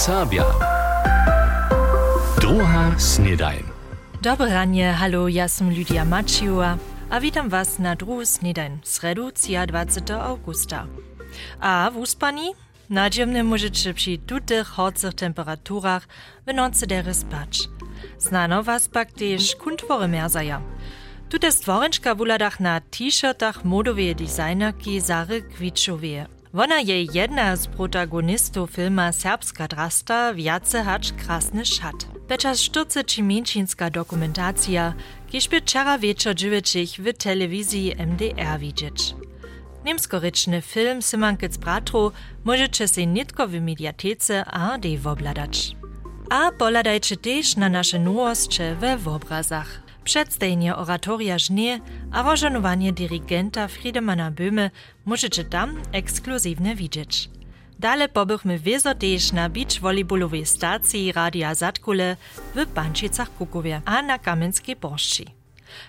Serbia. Druga snedajn. Dobre ranie, halo, ja som Lydia Maciua a witam was na druhu snedajn, sredu 20. augusta. A w uspani? Nadziemne możecie przy tutych chodcych temperaturach w nocy dery spać. Znano was pak też kuntwory merzaja. Tute stworenčka w uladach na t-shirtach modowe designerki Zary Kwiczowie. Ona je jedna z protagonistów filma Serbska drasta Wiace hacz krasny szat. Beczas sztuce cimięcińska dokumentacja, kież by wieczor dziewięcich w telewizji MDR widzieć. Niemskoryczny film Symankic Bratru możecie się nitko w mediatece ARD wobladać. A poladajcie też na nasze nowości we obrazach. Przedstawienie oratoria Żnie a rożanowanie dirigenta Friedemana Böhme możecie tam ekskluzywnie widzieć. Dale pobychmy wiezo też na beach volleyballowej stacji Radia Zatkule w Bančicach Kukowie a na Kamenskiej Borszczy.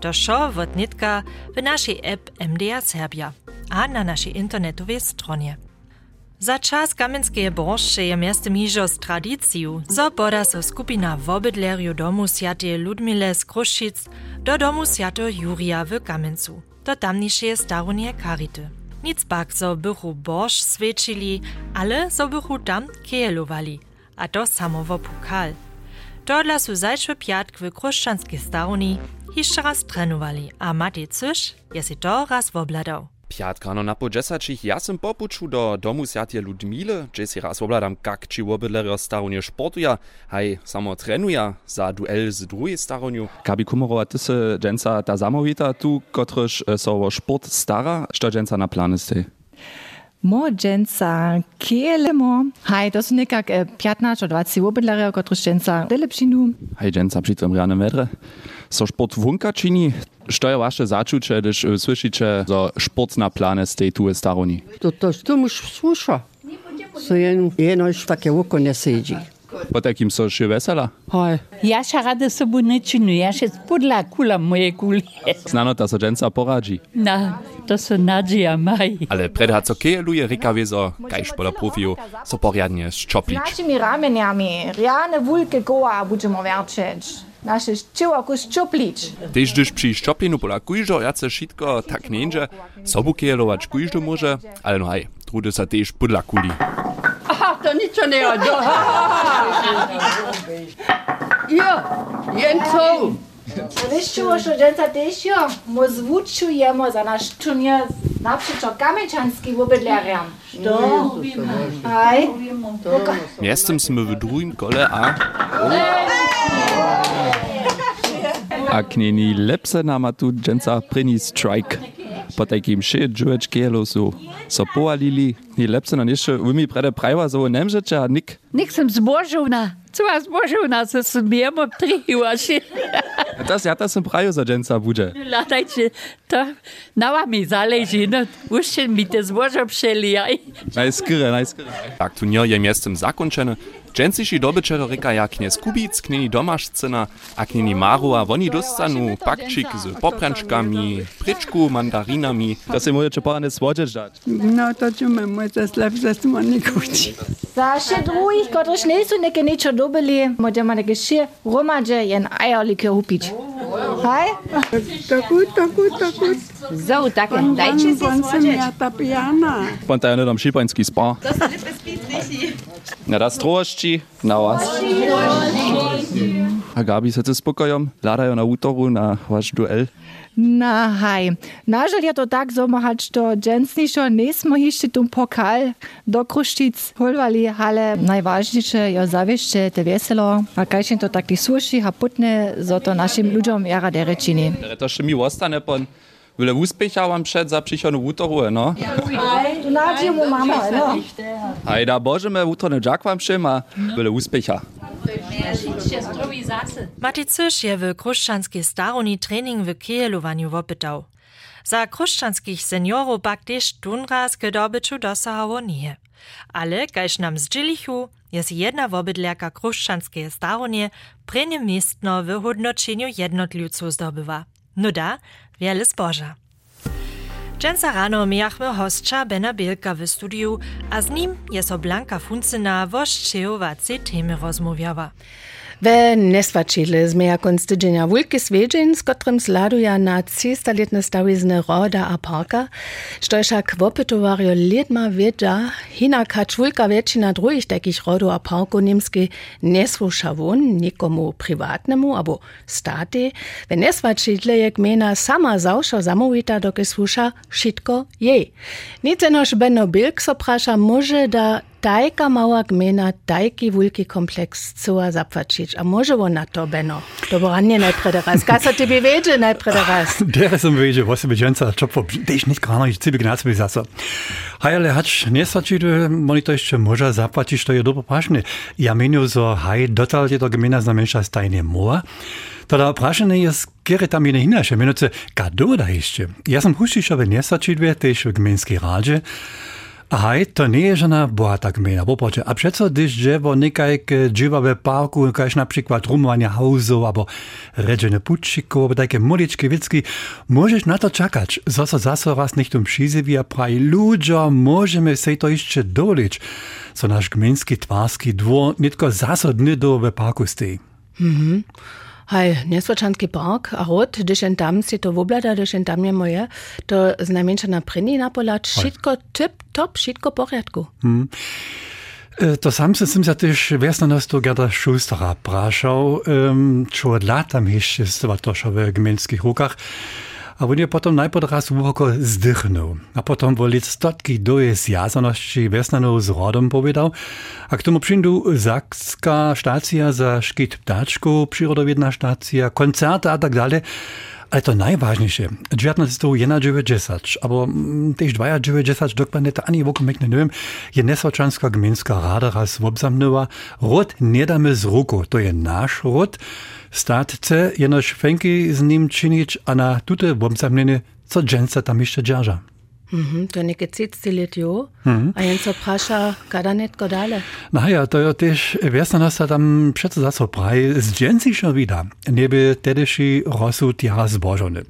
To show nitka w naszej app MDR Serbia a na naszej internetowej stronie. Za czas Kamenskeje Borsze je miasto mižo z tradiciju, zo poda so skupina domu Sjatej Ludmile z do domu Sjato Jurija w Kamencu, do tamnišeje staronie Karity. Nic pak zo bychu svečili, ale zo bychu tam kejelowali, a to samo wo pokal. Dodla su zajšve piatk w kruščanskiej staroni jeszcze raz trenowali, a Matej Cyš je si to raz. Piatkano na po džesačich ja sam popuču do domu sjatje Ludmile, že si raz obladam kak či obydlerio staronje športuja, haj samo trenuja za duel z druhej staronju. Kabi kumorova ty se dženca ta zamovita tu, kotryž so o sport stara, što dženca na plany stej? Młodzieńca kielemo. Haj, to są nekak 15 20 obydlerja, kotryż dženca delepšinu. Hej dženca przy tym rianem wedre. So sport wunka čini, što je vaše začuče, když slyšíte, na plane stej tu je staroni? To, to, to muž sluša. So jen, jenož také oko nesedí. Po takim so še vesela? Haj. Ja še rada se bo nečinu, ja še spodla kula moje kule. Znano ta so poradzi. Na, to so Nadia Maj. Ale pred co kejeluje rika wiezo, kajż pola profiju, so poriadnie szczoplić. Naszymi ramieniami, riane wulke koła będziemy wierczyć. Nasze szczyła ku szczuplić. Tež gdyż przy szczoplinu pola kujżo jace šitko tak nieńże, sobu kejelować kujżo może, ale no haj, trudy sa tež podla kuli. Aha, to ničo ne od. Jo, jen co? Wyszło, że dziecka też jo, mu zwuczujemy za nasz turnier naprzeciw kamyczanskim obydleriam. To? Aj, Miestem sme w drugim kole a A kneni lepse nama tu dženca prini strike. Po takim še džuveč kejelo su so poalili, ni lepse na niše, umi prede prajva zo nemžeče, a nik. Nik sem zbožovna, cva zbožovna, se smijemo prijuvaši. Tas ja, tas sem praju za dženca budže. Latajcie, to na wami zależy, no, uście mi te zbożo przelijaj. Najskryre, najskryre. tak turnier je miestem zakończone. Dženciši dobečero reka ja kniez Kubic, kneni domašcena, a kneni Marua, oni dostanu pakčik z poprančkami, pričku, mandarinami. To se możecie porane słodzieć dać. No to ćemo možda slepše smo nikući. za še drugih, kotrež nisu neke ničo dobili, možemo neke še romađe jen ejerlike upić. Aj? Tako, tako, tako. So, takie, dajcie Pan sam ja ta pijana. Ponta ja nedam šipanski spa. Na das trošči, na vas. A Gabi, se ty spokojom? Ladajo na útoru na váš duel? Na haj. Nažal je to tak, zo mohać to dżensniszo nismo jeszcze tu pokal do Kruščic holvali, ale najważniejsze je zawieście te weselo. A kajšin to tak suši a putne, zo to našim ľuďom jara dere čini. To jeszcze mi ostane pon Wyle úspecha wam przed za przychodu útoru, no? Aj, tu nađemo mamo, no. A da božeme útorne džak wam všem a wyle úspecha. Matej Cyš je w kruščanskiej staroni trening w kejelowaniu wopytał. Za kruščanskich seniorów pak też tunraz k dobyciu dosahało nie. Ale kaž nam zdzielichu, jest jedna wobydlerka kruščanskiej staronie prenie miestno w hodnoczeniu jednotliwców zdobywa. No da, wiele zboża. Dżęca rano miachmy hostča Bena Bielka w studiu, a z nim je so Blanka Funcyna wošćejovace temy rozmawiała. We nesvačile zmeja konc tydzienia wulki swiedzień, z którym zladuja na cestaletne stawizny Roda a Parka, sztojszak wopytowario ledma wiedza, hina kacz wulka wieczina drugich takich Rodu a Parku niemski nie słysza won nikomu prywatnemu albo staty, we neswačile je gmena sama zausza zamówita, doky słysza wszystko jej. Nic enoż Benno Bilk so prasza może da tajka mała gmina, tajki wulki kompleks cała zapłacić. A może on na to, Beno? To bo ranie najprede raz. Kasa ty by wiedzie najprede raz. Der som wiedzie, was by dżęca czopło, też nic grano, i cyby gnac by zasa. Haj, ale hacz, nie svači, oni to jeszcze może zapłacić, to je dobro prašne. Ja meniu, so haj, dotal je to gmina znamenša stajne moa. Tada prašene je, kjer tam je inače, menuce, da jeszcze. Ja sam hušišove nie svačidve, tež v gmenski radzie, Ahaj, to nie je žena bohata gmina, popoče. A přeco, když dževo nekaj k dživawe parku, kaž na przykład rumowania hauzów, albo redzenie pučików, albo takie moliczki wiecki, możesz na to czekać. Zoso zaso raz nicht um przyzywi, a praj ludzo, możemy sej to jeszcze dolić, co nasz gminski twarski dwór nitko zaso dny do we parku stoi. Mhm. Haj, Nesvočanski park, a rod, když tam si to voblada, když tam je moje, to znamenčena prinji napolať, všetko tip top, všetko poriadku. Hmm. To sam se sem za tež vesnanost Gerda Šustera prašal, um, ehm, čo od lata mi še stvar to še v gmenskih rukah. A on potom najpod raz hluboko zdychnął. A potom wolic stotki doje zjazaności wiesnaną z rodom powiedział. A k tomu przyndu Sakska stacja za szkit ptaczku, przyrodowiedna stacja, koncerty a tak dalej. Ale to najważniejsze, 1990, albo mm, też 1990, dokładnie to ani wokół mnie nie wiem, je Nesvačanska gminska rada raz obsamnęła, rod nie damy z ruku, to je nasz rod, statce jenoż fenki z nim czynić, a na tute obsamlenie, co dżęca tam jeszcze dzierża. Mhm, to neke 30 let jo, a jen so praša, kada net godale. No ja, to je też wiesnanost tam przed zaso praj, z dżęci się wida, nieby tedyszy rozsud jara zbożony.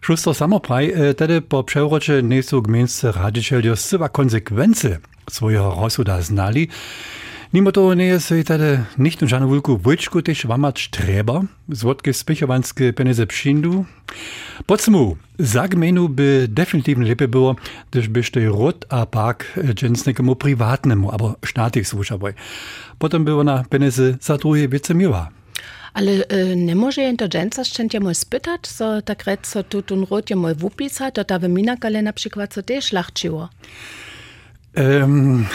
Šusto samo praj, e, tedy po przewrocie nie są gminscy radzicielio sywa konsekwencje swojego rozsuda znali, Mimo toho nie je se tedy nicht nur žanu vulku vojčku tež vamać treba, zvodke spichovanske peneze přindu. Podsmu, za gmenu by definitywnie lepiej było, gdyż byś tej rod a park dżens nekomu prywatnemu, albo štátich służaboj. Potem by ona peneze za drugie wiece miała. Ale e, nie może to dżęca szczęście mój spytać, so tak rec, so tu ten rod je mój wupisać, to ta wyminakale na przykład so też szlachciło. Um,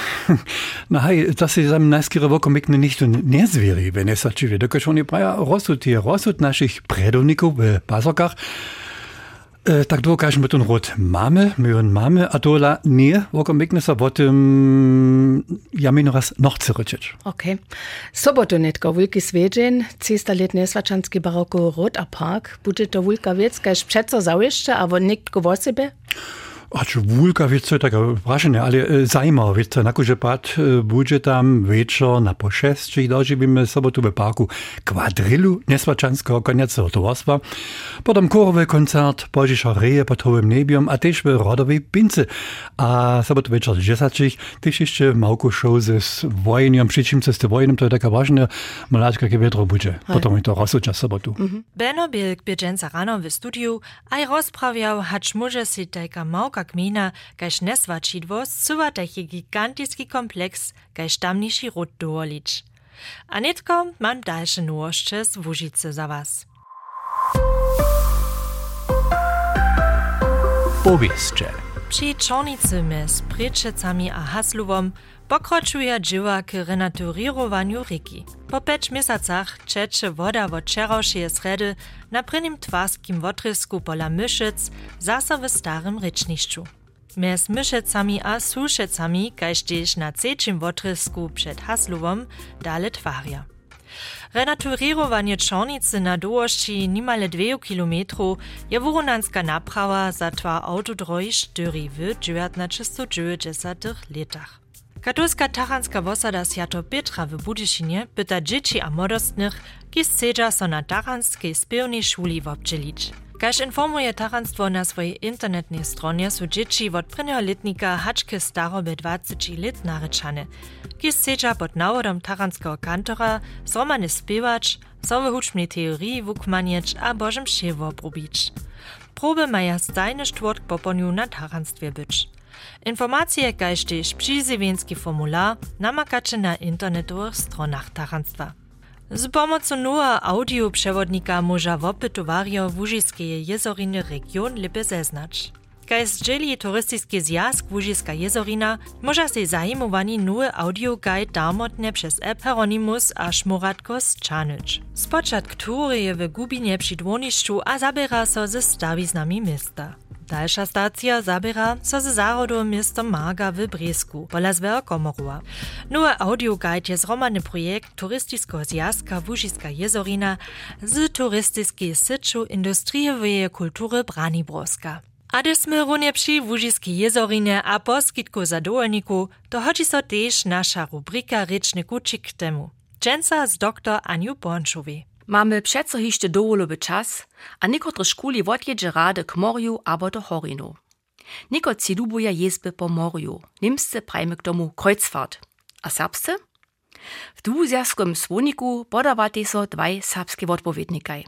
no hej, to si sam najskýre voko mekne nichto nezvieri, ve nesačive. Dokož oni praja rozsud je rozsud našich predovnikov v pasokach, e, tak dokážeme ten rod máme, my on máme, a tola nie, voko mekne sa o tym ja mi raz noch zryczeć. Okay. Sobotu netko wulki svedžen, 300 let nesvačanski baroko rod a park, bude to wulka wiec, kaž přeco zawieszcze, a won nikt go sebe? A čo wulka wiece, tak prašene, ale e, zajma wiece, nakože pat e, bude tam večer na po šest, či doživíme sobotu v parku kvadrilu nesvačanského konjaceho tovarstva, potom chorowy koncert, požiša reje pod hovým nebiom a tež v rodovej pince. A sobotu večer 10, tež ešte małku show ze vojeniem, pričím se s vojenem, to je taká vážna mláčka, keď vedro bude. Potom je to rozsudča sobotu. Benno Bilk by dżęca rano w studiu, a i rozprawiał, hacz może si tajka małka gmina, gajż nesvačidwo, zsuwa taki gigantiski kompleks, gajż tamniši ród dołolić. A nitko mam dalsze nowości z Łużycy za was. Powieszcze. Przy Czornicy z Pryczecami a Haslowom pokroczuje dzieła k renaturierowaniu riki. Po pięć miesacach czecze woda od wczorajszej sredy na prynnym twarskim wotrysku pola Myszyc zasa w starym ryczniszczu. Mez Myszycami a Suszecami, tež na trzecim wotrysku przed Haslowom, dale twaria. Renaturirowanje Czornicy na długości niemale 2 km je wurunanska naprawa za twa autodroj 4 w 1990 latach. Katolska tachanska wosada Sjato Petra w Budyszynie pyta dzieci a młodostnych, ki sedza so na tachanskiej spełnej szuli wobdżelić. Kaž informuje taranstwo na swojej internetnej stronie, są dzieci od prvného letnika hačke starobe 20 lat narečane, kis seča pod navodom taranského kantora zromane spievač, sowe hučmnej teorii vukmanieć a božem ševo probić. Probe maja stajny štvrtk poponiu na taranstwie być. Informacje kaž tež formular namakacze na internetowych stronach taranstwa. Z pomocą nowa audioprzewodnika może wopytowario Łużiskie jezoriny region lepiej zeznać. Kaj zdzieli turystyczny zjazd Łużyska jezorina, może się zajmowani nowy audioguide darmotnie przez app Hieronymus a Szmuratko zczanyć. Spoczat który je w gubinie przy dłoniszczu a zabiera so ze stawiznami miasta. Dalsza stacja zabiera so ze zarodu miasto Marga w Bresku, pola zwer Komorua. Nowy audioguide je projekt turystycznego zjazka Łużyska jezorina z turystycznej syczu industriowej kultury Braniborska. A gdy sme runie przy Łużyskiej jezorinie a poskitku zadowolniku, to chodzi so nasza rubrika Ryczny Kucik temu. Dżęca z dr Aniu Bornczowi. Mamy přeco hište dowolowy czas, a niekotre szkuli odjedzie rady k morju abo do horinu. Niekotrzy lubuje jezby po morju, niemscy prajmy k domu Kreuzfahrt. A serbscy? W dwuzjaskim słoniku podawaty so dwaj serbskie odpowiednikaj.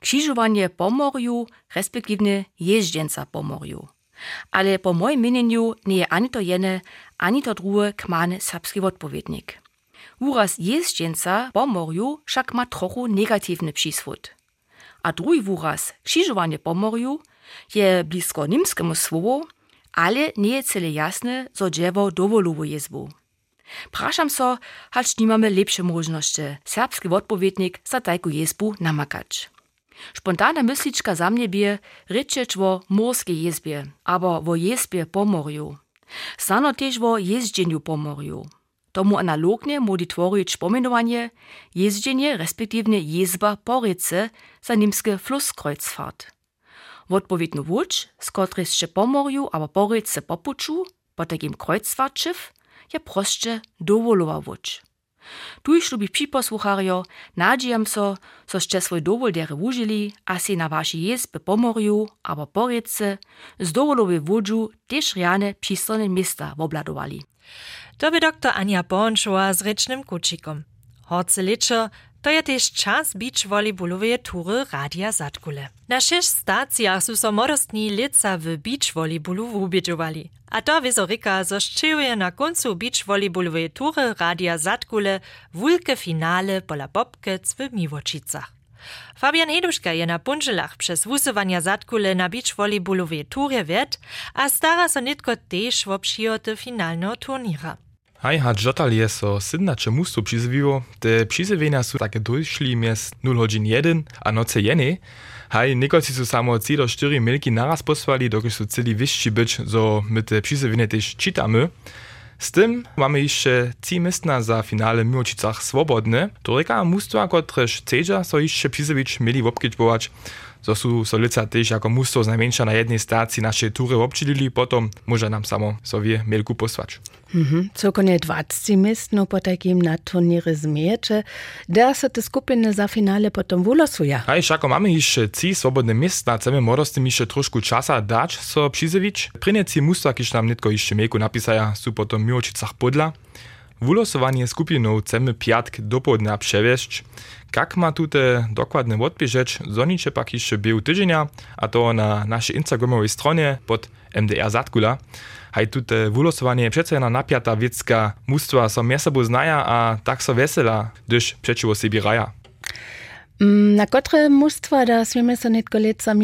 Krzyżowanie po morju, respektywnie jeździenca po morju. Ale po moim mienieniu nie je ani to jene, ani to drugie kmany serbski odpowiednik. Uraz jeździenca po morju však ma trochu negatywny przyswód. A drugi uraz, krzyżowanie po morju, je blisko niemskiemu słowu, ale nie je cele jasne, co dziewo dowoluwu jezbu. Praszam so, hać nie mamy lepsze możności, serbski odpowiednik za tajku jezbu namakać. Spontana mysliczka za mnie bie ryczeć o morskiej jezbie, albo o jezbie po morju. Stano też o jeździeniu po morju. Tomu analognie modi tvorić pomenowanie jeździenie, respektywnie jezba po rece za Flusskreuzfahrt. Odpowiedno wódź, z której się po morju albo po rece po takim kreuzfahrtschiff, je proste dowolowa wódź. Tuž lubi připosłucharjo, nadziejam so, so ste svoj dovol dere a si na vaši jezbe po morju abo po rece z dovolowej wodžu tež riane přistronne miesta obladovali. To by dr Ania Bornšova z rečnym kučikom. Horce leczo, to je też czas beach volleyballowej tury Radia Zatkule. Na sześć stacjach są so modostni lica w beach volleyballu wubiedzowali. A to wizoryka zoszczyłuje na końcu beach volleyballowej tury Radia Zatkule wulke finale pola Bobkec w Miłočicach. Fabian Heduszka je na punżelach przez wusowania Zatkule na beach volleyballowej turze wiet, a stara so nitko też w finalnego turnira. Haj, ha dżotal je so sydnacze mustu przyzwiło, te przyzywienia są takie dojszli mies 0 godzin 1 a noce jeny. Haj, niekolci są samo 3 do 4 milki naraz posłali, dokąd są celi wyżsi być, zo my te przyzywienia też czytamy. Z tym mamy jeszcze trzy miestna za finale w Miłočicach swobodne, to reka mustwa, kotreż chcedza so jeszcze przyzywić mieli wopkiczbować, zo sú solica też jako musto najmniejsza na jednej stacji naszej tury obczylili, potom może nam samo sobie mielku posłać. Mhm. Cokonie 20 mist no po takim na turniery zmiecze, da se te skupiny za finale potom wulosuje. A jeszcze jako mamy jeszcze trzy swobodne miejsca, chcemy morostem jeszcze troszkę czasa dać so przyzywić. Prynie trzy musta, kiż nam nitko jeszcze miejku napisaja, są potom miłočicach podla. Wulosowanie skupinów chcemy piatk do południa przewieźć. Jak ma tute dokładne odbieżeć, zonicze pak jeszcze był a to na naszej instagramowej stronie pod MDR Zatkula. Haj tute wulosowanie przece jedna napiata wiecka mustwa mnie sobą znaja, a tak so wesela, gdyż przeciwo sobie raja. Mm, Na kotre mustwa da smiemy so nitko leca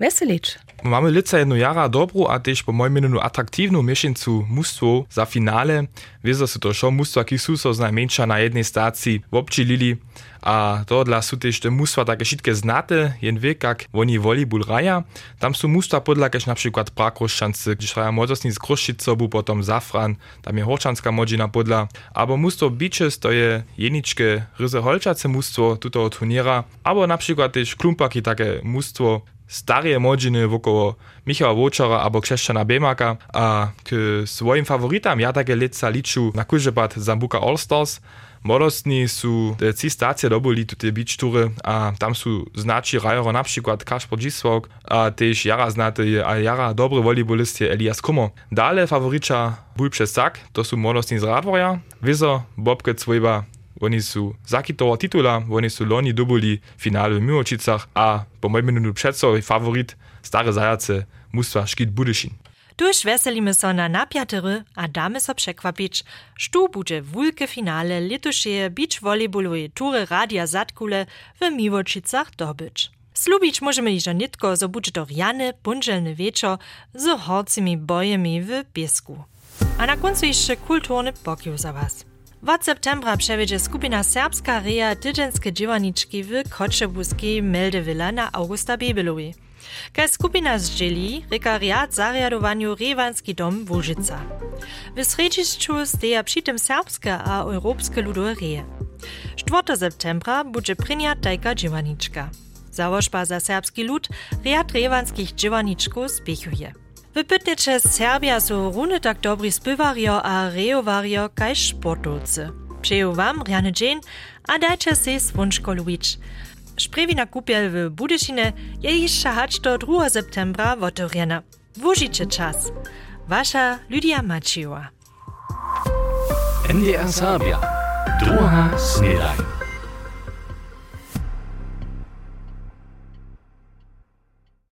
weselić? Mamy lica jedno jara dobrą, a też po moim mieniu atraktivną mieszancu mustwo za finale. Wieso są to show mustwa, ki sú so najmniejsza na jednej stacji občilili. A to dla sú też te mustwa takie wszystkie znate, jen wie, jak oni volleyball raja. Tam są mustwa podla, kaž na przykład Prakroszczancy, gdyż raja młodostni z Kroszczycobu, potom Zafran, tam je Horczanska modzina podla. Abo mustwo Beaches to je jeniczkie ryze holczace mustwo tutego turniera. Abo na przykład też klumpaki takie mustwo starije modziny wokoło Michała Wočara albo Krzeszczana Bemaka, a k swoim favoritam ja takie lica liczу na kurzepad Zambuka All Stars, Młodostni są te ci stacje doboli tu te beach tury, a tam są znaczy rajero na przykład Kasper Dziswok, a też jara znaty, a jara dobry volejbolistie Elias Kummer. Dale favoricza ból przez to są młodostni z Radwoja, Wizo, Bobke Cwejba, oni są zakitowa titula, oni są loni doboli finale w Miłočicach, a po moim minute przedso favorit stare zajace mustwa Szkit Budyszin. Tuż weselimy so na napiatery, a damy so przekwapić, sztu bude wulke finale litušeje beach volejbolowej tury Radia Zatkule w Miłočicach dobyć. Slubić możemy iżo nitko, zo bude to rjany, punżelny wieczor z horcymi bojemi w piesku. A na końcu jeszcze kulturny pokił za. Od septembra przewiedzie skupina Serbska Reja tydżenskie dziewaniczki w Koczebuskiej Meldewilla na Augusta Bebelowi. Kaj skupina zdzieli rekariat zariadowaniu Rewanski dom Łużyca. W sredziszczu steja przy tym a europejskie ludowe reje. 4 septembra będzie prynia tajka dziewaniczka. Założba za serbski lud riad rewanskich dziewaniczków spiechuje. W Pytnicze Serbia są runy tak dobry spywario a rejowario kaj sportowcy. Przeju wam, Rianne Jane, a dajcie se swunczko lubić. Szprewina kupiel w Budyszine je jeszcze hać do 2 septembra otworjena. Włożycie czas. Wasza Lydia Maciła. NDR Serbia. Druga snedaj.